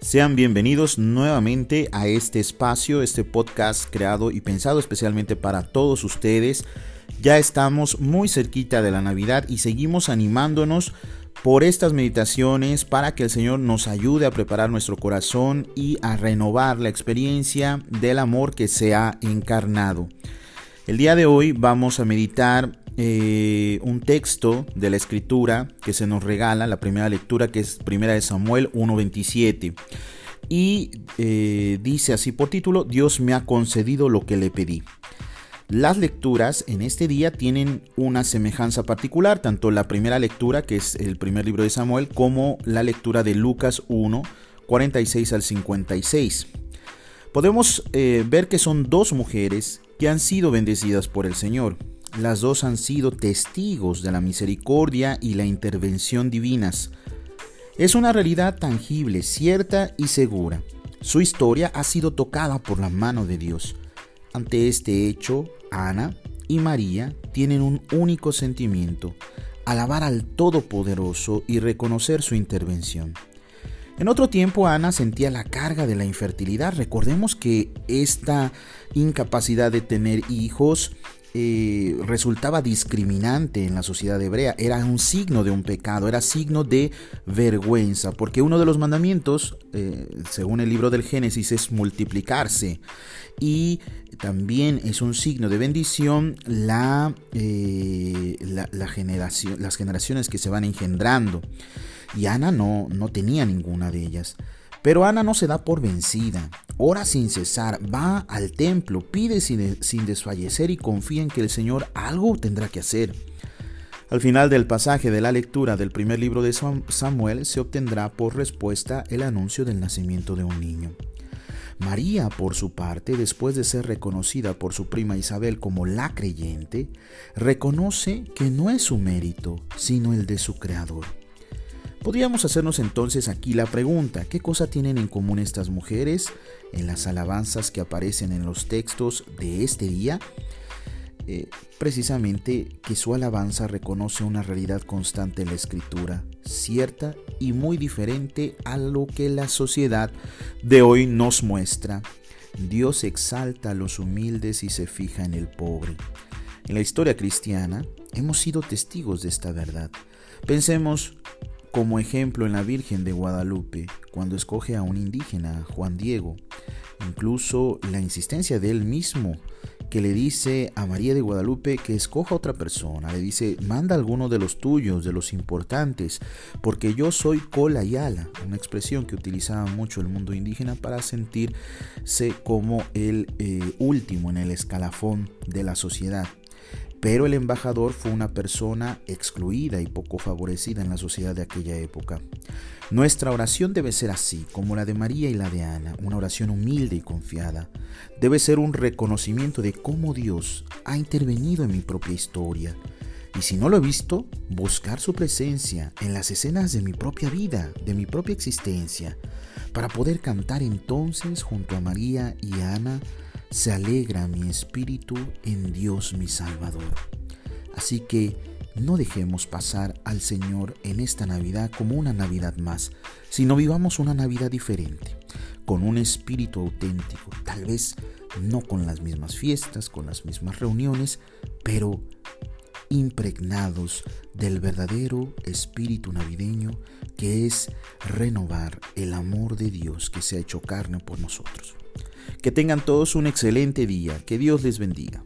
Sean bienvenidos nuevamente a este espacio, este podcast creado y pensado especialmente para todos ustedes. Ya estamos muy cerquita de la Navidad y seguimos animándonos por estas meditaciones para que el Señor nos ayude a preparar nuestro corazón y a renovar la experiencia del amor que se ha encarnado. El día de hoy vamos a meditar eh, un texto de la escritura que se nos regala, la primera lectura que es primera de Samuel 1.27. Y eh, dice así por título, Dios me ha concedido lo que le pedí. Las lecturas en este día tienen una semejanza particular, tanto la primera lectura, que es el primer libro de Samuel, como la lectura de Lucas 1, 46 al 56. Podemos eh, ver que son dos mujeres que han sido bendecidas por el Señor. Las dos han sido testigos de la misericordia y la intervención divinas. Es una realidad tangible, cierta y segura. Su historia ha sido tocada por la mano de Dios. Ante este hecho, Ana y María tienen un único sentimiento, alabar al Todopoderoso y reconocer su intervención. En otro tiempo Ana sentía la carga de la infertilidad. Recordemos que esta incapacidad de tener hijos eh, resultaba discriminante en la sociedad hebrea, era un signo de un pecado, era signo de vergüenza, porque uno de los mandamientos, eh, según el libro del Génesis, es multiplicarse y también es un signo de bendición la, eh, la, generación, las generaciones que se van engendrando. Y Ana no, no tenía ninguna de ellas. Pero Ana no se da por vencida, ora sin cesar, va al templo, pide sin, desfallecer y confía en que el Señor algo tendrá que hacer. Al final del pasaje de la lectura del primer libro de Samuel se obtendrá por respuesta el anuncio del nacimiento de un niño. María, por su parte, después de ser reconocida por su prima Isabel como la creyente, reconoce que no es su mérito, sino el de su Creador. Podríamos hacernos entonces aquí la pregunta, ¿qué cosa tienen en común estas mujeres en las alabanzas que aparecen en los textos de este día? Eh, precisamente que su alabanza reconoce una realidad constante en la escritura, cierta y muy diferente a lo que la sociedad de hoy nos muestra. Dios exalta a los humildes y se fija en el pobre. En la historia cristiana hemos sido testigos de esta verdad. Pensemos como ejemplo en la Virgen de Guadalupe, cuando escoge a un indígena, Juan Diego, incluso la insistencia de él mismo, que le dice a María de Guadalupe que escoja otra persona, le dice, manda alguno de los tuyos, de los importantes, porque yo soy cola y ala, una expresión que utilizaba mucho el mundo indígena para sentirse como el eh, último en el escalafón de la sociedad. Pero el embajador fue una persona excluida y poco favorecida en la sociedad de aquella época. Nuestra oración debe ser así, como la de María y la de Ana, una oración humilde y confiada. Debe ser un reconocimiento de cómo Dios ha intervenido en mi propia historia. Y si no lo he visto, buscar su presencia en las escenas de mi propia vida, de mi propia existencia, para poder cantar entonces junto a María y Ana se alegra mi espíritu en Dios mi Salvador. Así que no dejemos pasar al Señor en esta Navidad como una Navidad más, sino vivamos una Navidad diferente, con un espíritu auténtico, tal vez no con las mismas fiestas, con las mismas reuniones, pero impregnados del verdadero espíritu navideño que es renovar el amor de Dios que se ha hecho carne por nosotros. Que tengan todos un excelente día. Que Dios les bendiga.